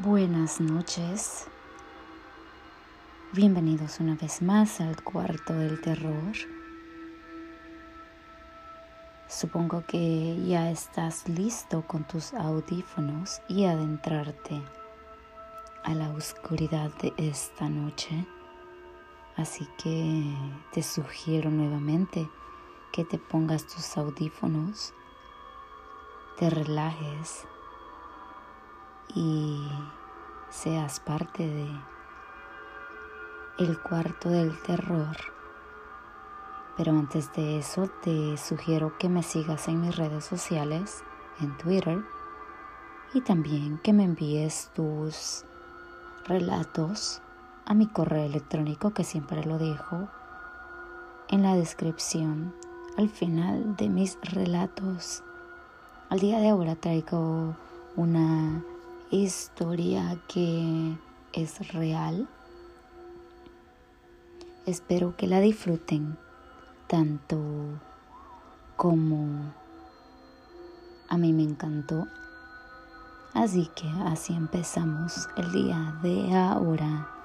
Buenas noches. Bienvenidos una vez más al cuarto del terror. Supongo que ya estás listo con tus audífonos y adentrarte a la oscuridad de esta noche. Así que te sugiero nuevamente que te pongas tus audífonos, te relajes y seas parte de el cuarto del terror. Pero antes de eso te sugiero que me sigas en mis redes sociales, en Twitter, y también que me envíes tus relatos a mi correo electrónico que siempre lo dejo en la descripción al final de mis relatos. Al día de ahora traigo una historia que es real. Espero que la disfruten tanto como a mí me encantó. Así que así empezamos el día de ahora.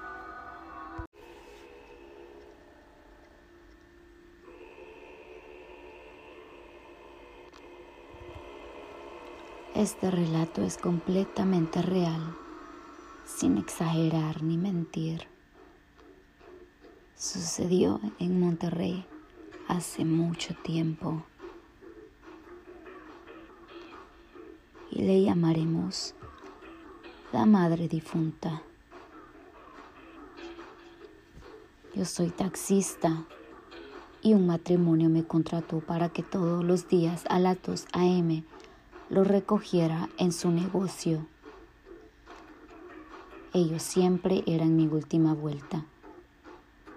Este relato es completamente real, sin exagerar ni mentir. Sucedió en Monterrey hace mucho tiempo y le llamaremos la madre difunta. Yo soy taxista y un matrimonio me contrató para que todos los días a las 2 a.m lo recogiera en su negocio. Ellos siempre eran mi última vuelta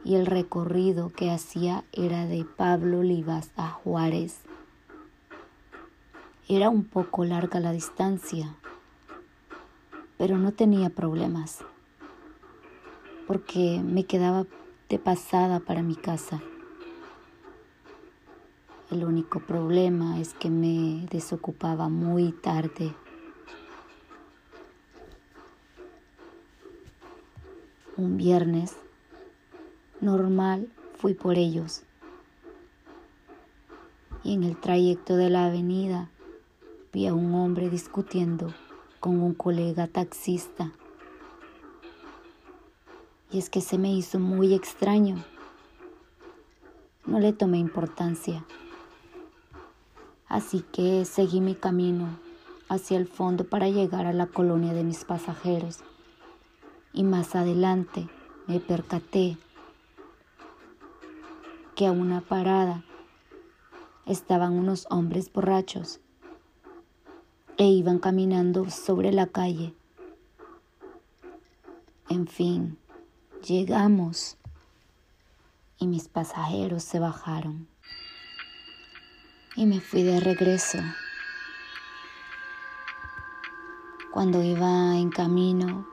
y el recorrido que hacía era de Pablo Olivas a Juárez. Era un poco larga la distancia, pero no tenía problemas porque me quedaba de pasada para mi casa. El único problema es que me desocupaba muy tarde. Un viernes normal fui por ellos y en el trayecto de la avenida vi a un hombre discutiendo con un colega taxista. Y es que se me hizo muy extraño. No le tomé importancia. Así que seguí mi camino hacia el fondo para llegar a la colonia de mis pasajeros. Y más adelante me percaté que a una parada estaban unos hombres borrachos e iban caminando sobre la calle. En fin, llegamos y mis pasajeros se bajaron y me fui de regreso. Cuando iba en camino,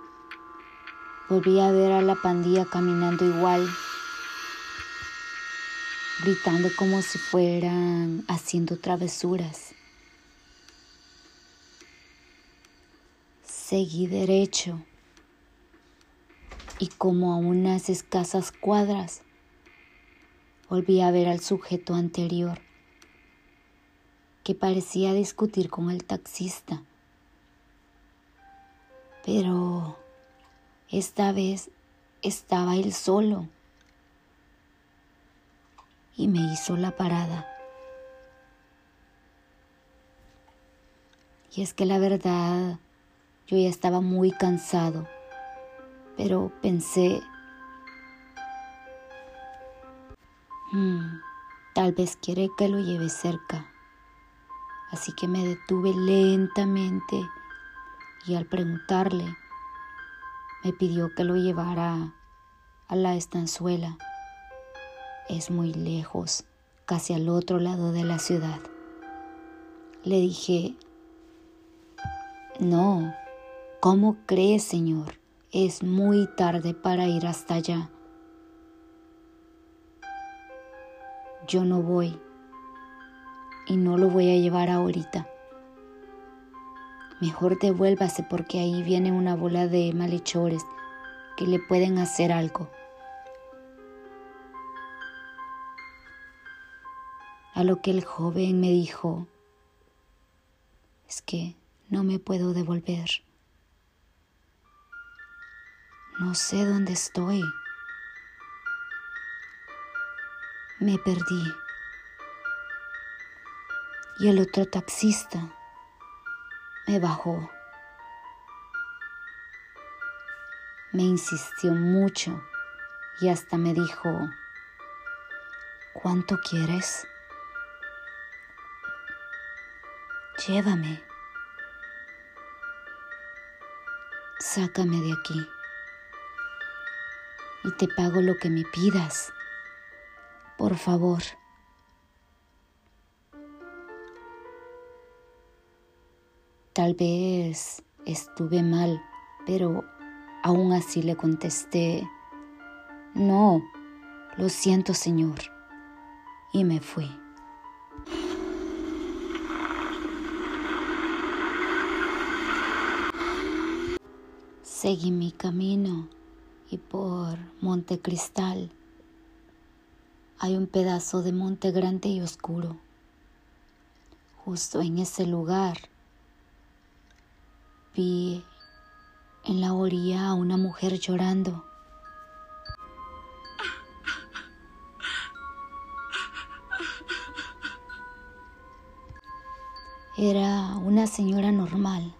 volví a ver a la pandilla caminando igual, gritando como si fueran haciendo travesuras. Seguí derecho y como a unas escasas cuadras volví a ver al sujeto anterior que parecía discutir con el taxista. Pero esta vez estaba él solo y me hizo la parada. Y es que la verdad, yo ya estaba muy cansado, pero pensé, hmm, tal vez quiere que lo lleve cerca. Así que me detuve lentamente y al preguntarle me pidió que lo llevara a la estanzuela. Es muy lejos, casi al otro lado de la ciudad. Le dije, no, ¿cómo cree, señor? Es muy tarde para ir hasta allá. Yo no voy y no lo voy a llevar ahorita. Mejor devuélvase porque ahí viene una bola de malhechores que le pueden hacer algo. A lo que el joven me dijo, es que no me puedo devolver. No sé dónde estoy. Me perdí. Y el otro taxista me bajó. Me insistió mucho y hasta me dijo, ¿cuánto quieres? Llévame. Sácame de aquí. Y te pago lo que me pidas. Por favor. Tal vez estuve mal, pero aún así le contesté, no, lo siento Señor, y me fui. Seguí mi camino y por Monte Cristal hay un pedazo de monte grande y oscuro. Justo en ese lugar vi en la orilla a una mujer llorando. Era una señora normal.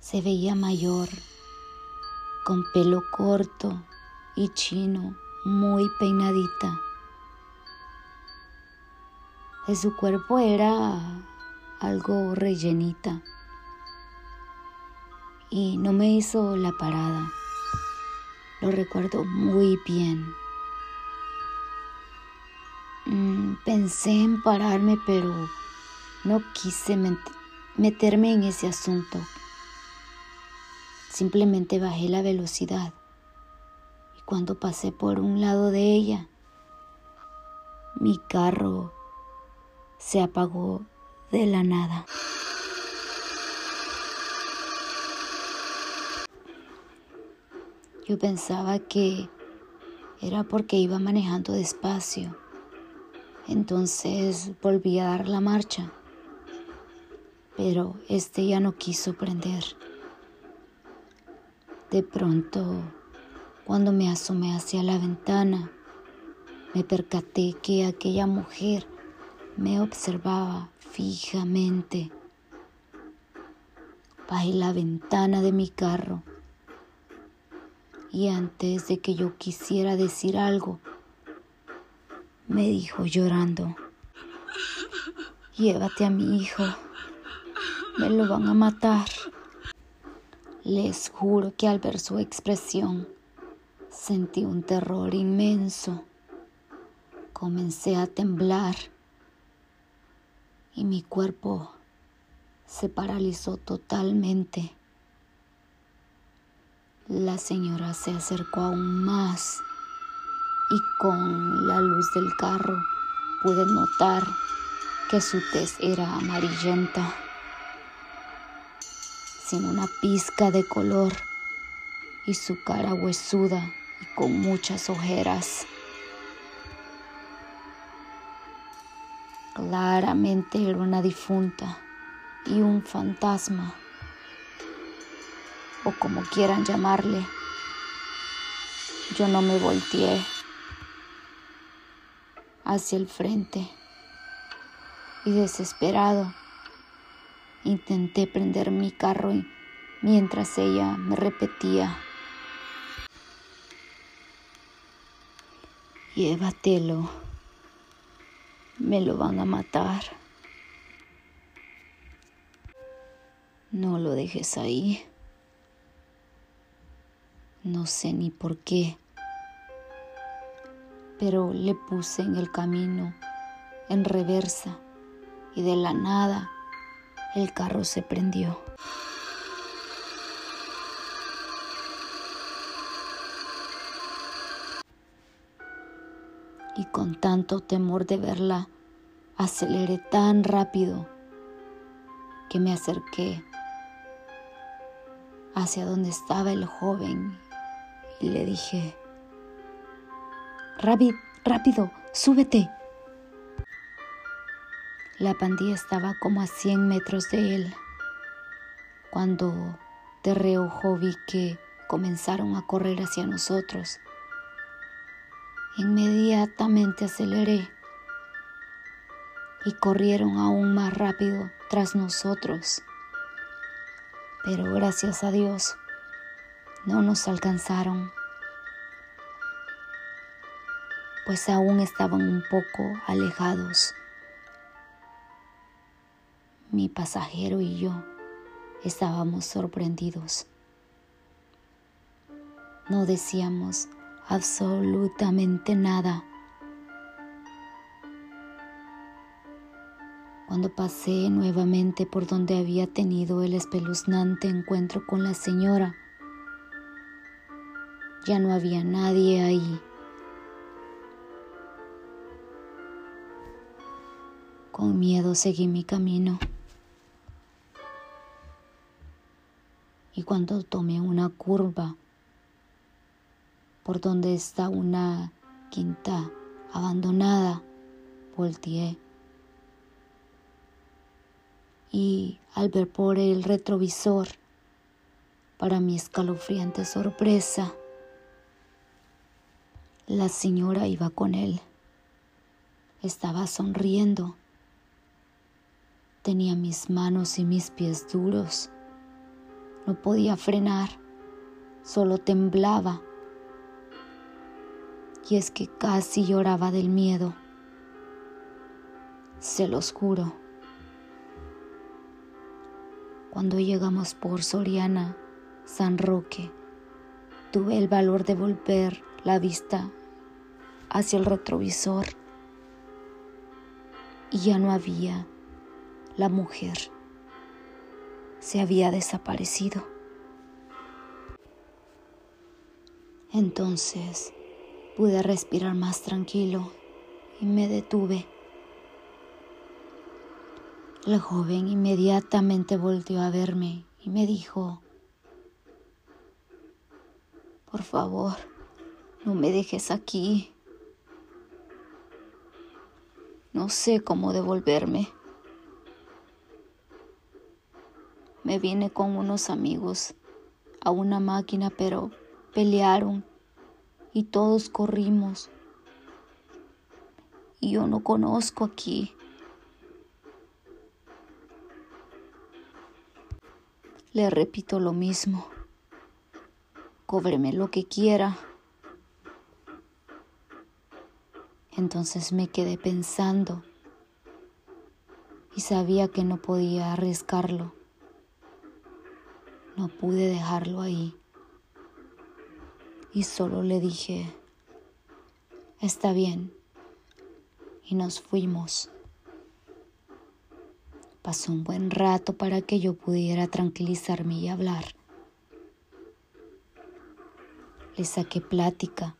Se veía mayor, con pelo corto y chino, muy peinadita. De su cuerpo era algo rellenita y no me hizo la parada. Lo recuerdo muy bien. Mm, pensé en pararme, pero no quise meterme en ese asunto. Simplemente bajé la velocidad y cuando pasé por un lado de ella, mi carro se apagó de la nada. Yo pensaba que era porque iba manejando despacio. Entonces volví a dar la marcha. Pero este ya no quiso prender. De pronto, cuando me asomé hacia la ventana, me percaté que aquella mujer me observaba fijamente. Bajé la ventana de mi carro y antes de que yo quisiera decir algo, me dijo llorando, llévate a mi hijo, me lo van a matar. Les juro que al ver su expresión sentí un terror inmenso. Comencé a temblar y mi cuerpo se paralizó totalmente. La señora se acercó aún más y con la luz del carro pude notar que su tez era amarillenta, sin una pizca de color y su cara huesuda y con muchas ojeras. Claramente era una difunta y un fantasma o como quieran llamarle. Yo no me volteé hacia el frente y desesperado intenté prender mi carro mientras ella me repetía, llévatelo, me lo van a matar. No lo dejes ahí. No sé ni por qué, pero le puse en el camino, en reversa, y de la nada el carro se prendió. Y con tanto temor de verla, aceleré tan rápido que me acerqué hacia donde estaba el joven y le dije, Rápido, rápido, súbete. La pandilla estaba como a 100 metros de él. Cuando de reojo vi que comenzaron a correr hacia nosotros. Inmediatamente aceleré y corrieron aún más rápido tras nosotros. Pero gracias a Dios no nos alcanzaron, pues aún estaban un poco alejados. Mi pasajero y yo estábamos sorprendidos. No decíamos absolutamente nada. Cuando pasé nuevamente por donde había tenido el espeluznante encuentro con la señora, ya no había nadie ahí. Con miedo seguí mi camino. Y cuando tomé una curva por donde está una quinta abandonada, volteé. Y al ver por el retrovisor, para mi escalofriante sorpresa, la señora iba con él. Estaba sonriendo. Tenía mis manos y mis pies duros. No podía frenar, solo temblaba y es que casi lloraba del miedo. Se los juro. Cuando llegamos por Soriana, San Roque, tuve el valor de volver la vista hacia el retrovisor y ya no había la mujer. Se había desaparecido. Entonces, Pude respirar más tranquilo y me detuve. El joven inmediatamente volvió a verme y me dijo, por favor, no me dejes aquí. No sé cómo devolverme. Me vine con unos amigos a una máquina, pero pelearon y todos corrimos. Y yo no conozco aquí. Le repito lo mismo. Cóbreme lo que quiera. Entonces me quedé pensando y sabía que no podía arriesgarlo. No pude dejarlo ahí y solo le dije, está bien, y nos fuimos. Pasó un buen rato para que yo pudiera tranquilizarme y hablar. Le saqué plática,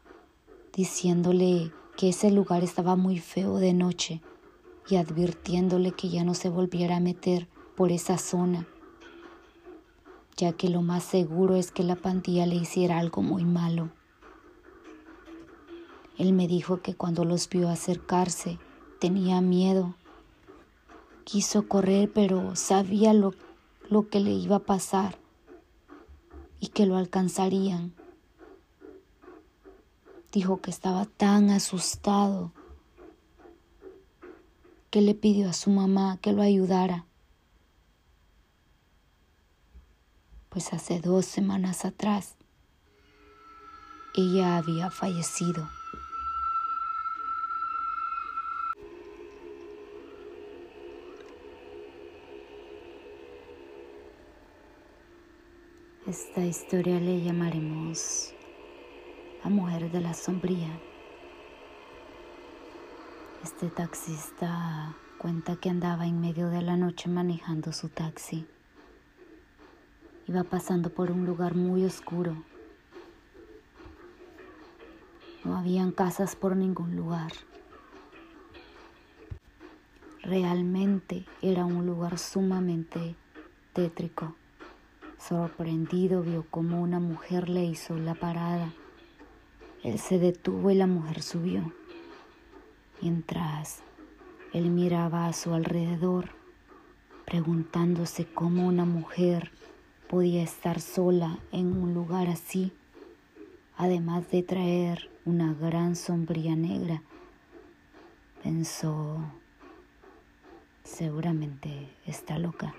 diciéndole que ese lugar estaba muy feo de noche y advirtiéndole que ya no se volviera a meter por esa zona ya que lo más seguro es que la pandilla le hiciera algo muy malo. Él me dijo que cuando los vio acercarse tenía miedo. Quiso correr, pero sabía lo, lo que le iba a pasar y que lo alcanzarían. Dijo que estaba tan asustado que le pidió a su mamá que lo ayudara. pues hace dos semanas atrás ella había fallecido. Esta historia le llamaremos La mujer de la sombría. Este taxista cuenta que andaba en medio de la noche manejando su taxi. Iba pasando por un lugar muy oscuro. No habían casas por ningún lugar. Realmente era un lugar sumamente tétrico, Sorprendido vio como una mujer le hizo la parada. Él se detuvo y la mujer subió. Mientras él miraba a su alrededor, preguntándose cómo una mujer podía estar sola en un lugar así, además de traer una gran sombría negra. Pensó, seguramente está loca.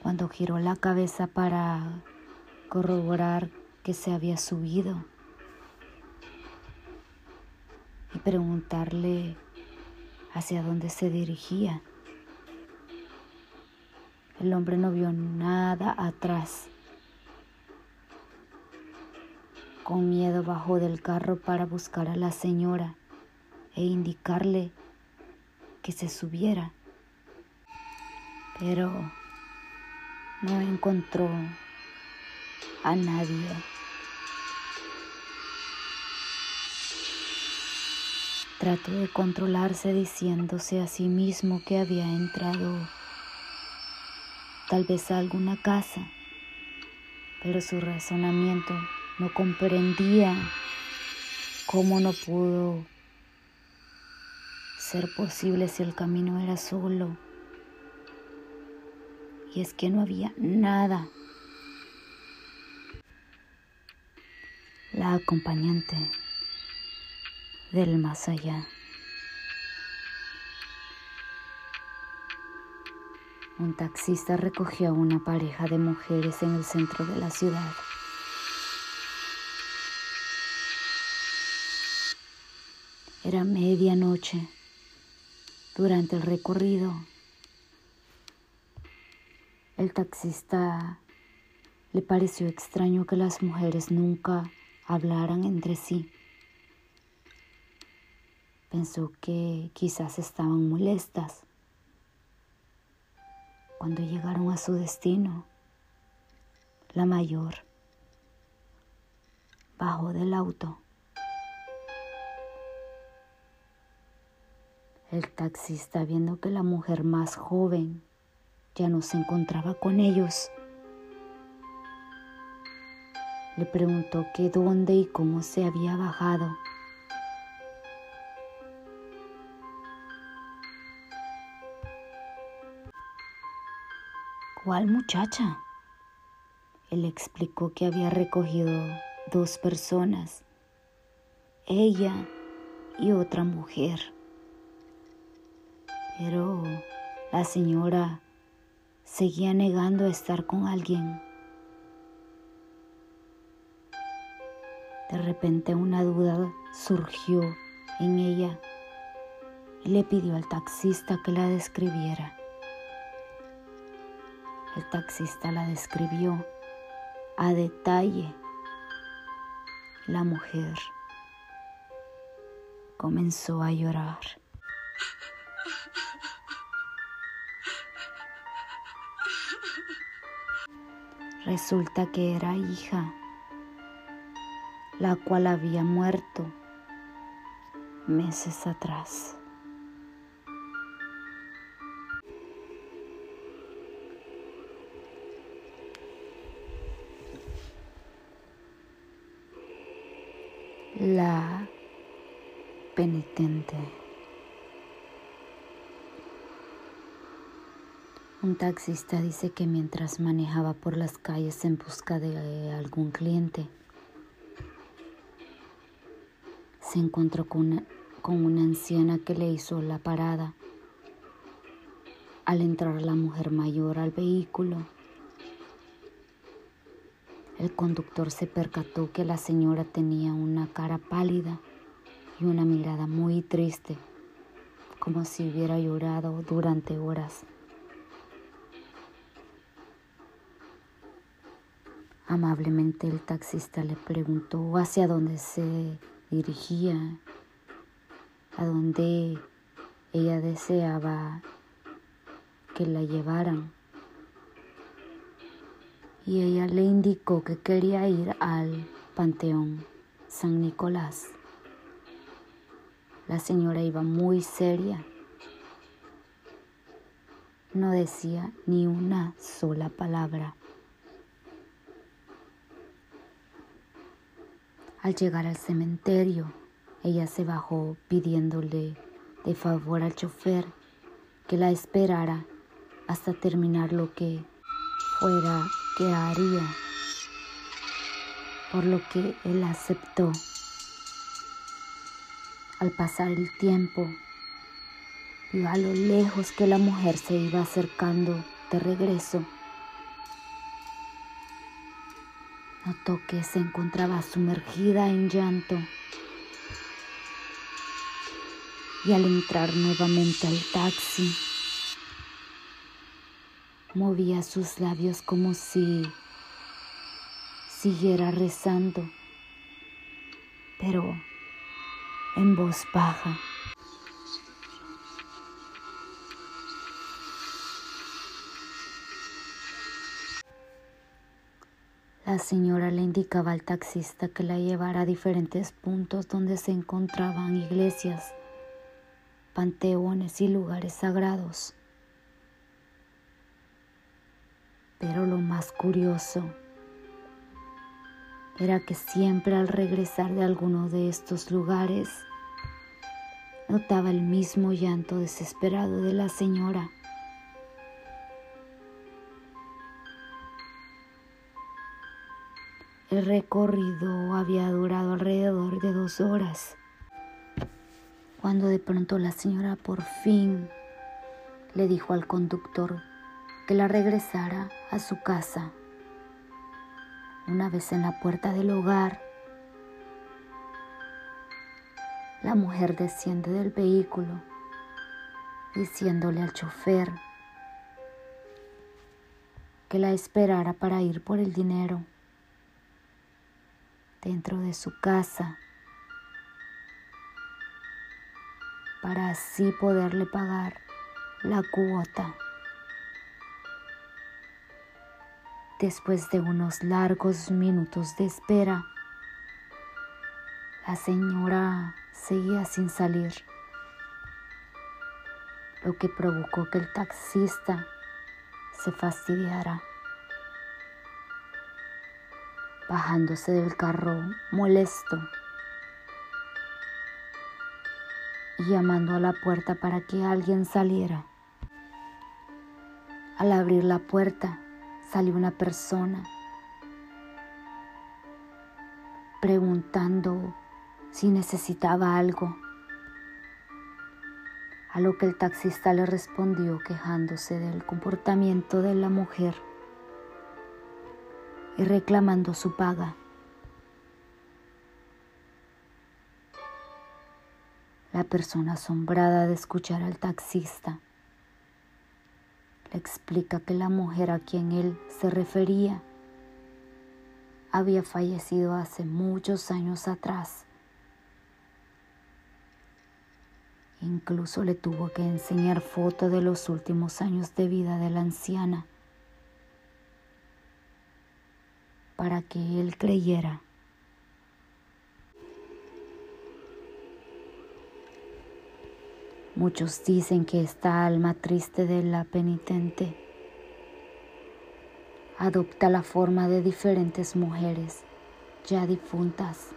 Cuando giró la cabeza para corroborar que se había subido y preguntarle hacia dónde se dirigía. El hombre no vio nada atrás. Con miedo bajó del carro para buscar a la señora e indicarle que se subiera. Pero no encontró a nadie. Trató de controlarse diciéndose a sí mismo que había entrado tal vez a alguna casa, pero su razonamiento no comprendía cómo no pudo ser posible si el camino era solo. Y es que no había nada. La acompañante del más allá. Un taxista recogió a una pareja de mujeres en el centro de la ciudad. Era medianoche. Durante el recorrido, el taxista le pareció extraño que las mujeres nunca hablaran entre sí. Pensó que quizás estaban molestas cuando llegaron a su destino, la mayor bajó del auto. El taxista, viendo que la mujer más joven ya no se encontraba con ellos, le preguntó qué dónde y cómo se había bajado. ¿Cuál muchacha? Él explicó que había recogido dos personas, ella y otra mujer. Pero la señora seguía negando estar con alguien. De repente una duda surgió en ella y le pidió al taxista que la describiera. El taxista la describió a detalle. La mujer comenzó a llorar. Resulta que era hija, la cual había muerto meses atrás. la penitente. Un taxista dice que mientras manejaba por las calles en busca de algún cliente, encontró con una, con una anciana que le hizo la parada. Al entrar la mujer mayor al vehículo, el conductor se percató que la señora tenía una cara pálida y una mirada muy triste, como si hubiera llorado durante horas. Amablemente el taxista le preguntó hacia dónde se dirigía, a dónde ella deseaba que la llevaran y ella le indicó que quería ir al Panteón San Nicolás. La señora iba muy seria. no decía ni una sola palabra. Al llegar al cementerio, ella se bajó pidiéndole de favor al chofer que la esperara hasta terminar lo que fuera que haría, por lo que él aceptó. Al pasar el tiempo, vio a lo lejos que la mujer se iba acercando de regreso. Notó que se encontraba sumergida en llanto. Y al entrar nuevamente al taxi, movía sus labios como si siguiera rezando, pero en voz baja. La señora le indicaba al taxista que la llevara a diferentes puntos donde se encontraban iglesias, panteones y lugares sagrados. Pero lo más curioso era que siempre al regresar de alguno de estos lugares notaba el mismo llanto desesperado de la señora. El recorrido había durado alrededor de dos horas, cuando de pronto la señora por fin le dijo al conductor que la regresara a su casa. Una vez en la puerta del hogar, la mujer desciende del vehículo diciéndole al chofer que la esperara para ir por el dinero dentro de su casa para así poderle pagar la cuota. Después de unos largos minutos de espera, la señora seguía sin salir, lo que provocó que el taxista se fastidiara. Bajándose del carro molesto y llamando a la puerta para que alguien saliera. Al abrir la puerta, salió una persona preguntando si necesitaba algo, a lo que el taxista le respondió quejándose del comportamiento de la mujer y reclamando su paga. La persona asombrada de escuchar al taxista le explica que la mujer a quien él se refería había fallecido hace muchos años atrás. Incluso le tuvo que enseñar fotos de los últimos años de vida de la anciana para que él creyera. Muchos dicen que esta alma triste de la penitente adopta la forma de diferentes mujeres ya difuntas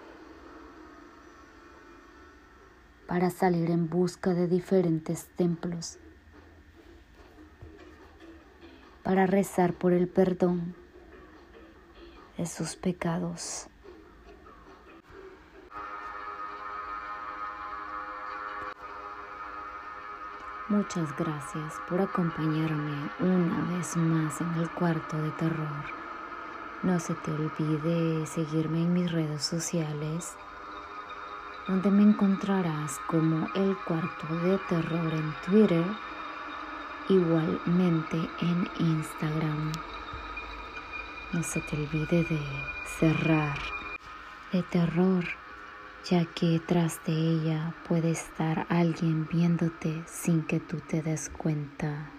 para salir en busca de diferentes templos, para rezar por el perdón de sus pecados. Muchas gracias por acompañarme una vez más en el cuarto de terror. No se te olvide seguirme en mis redes sociales, donde me encontrarás como el cuarto de terror en Twitter, igualmente en Instagram. No se te olvide de cerrar de terror ya que tras de ella puede estar alguien viéndote sin que tú te des cuenta.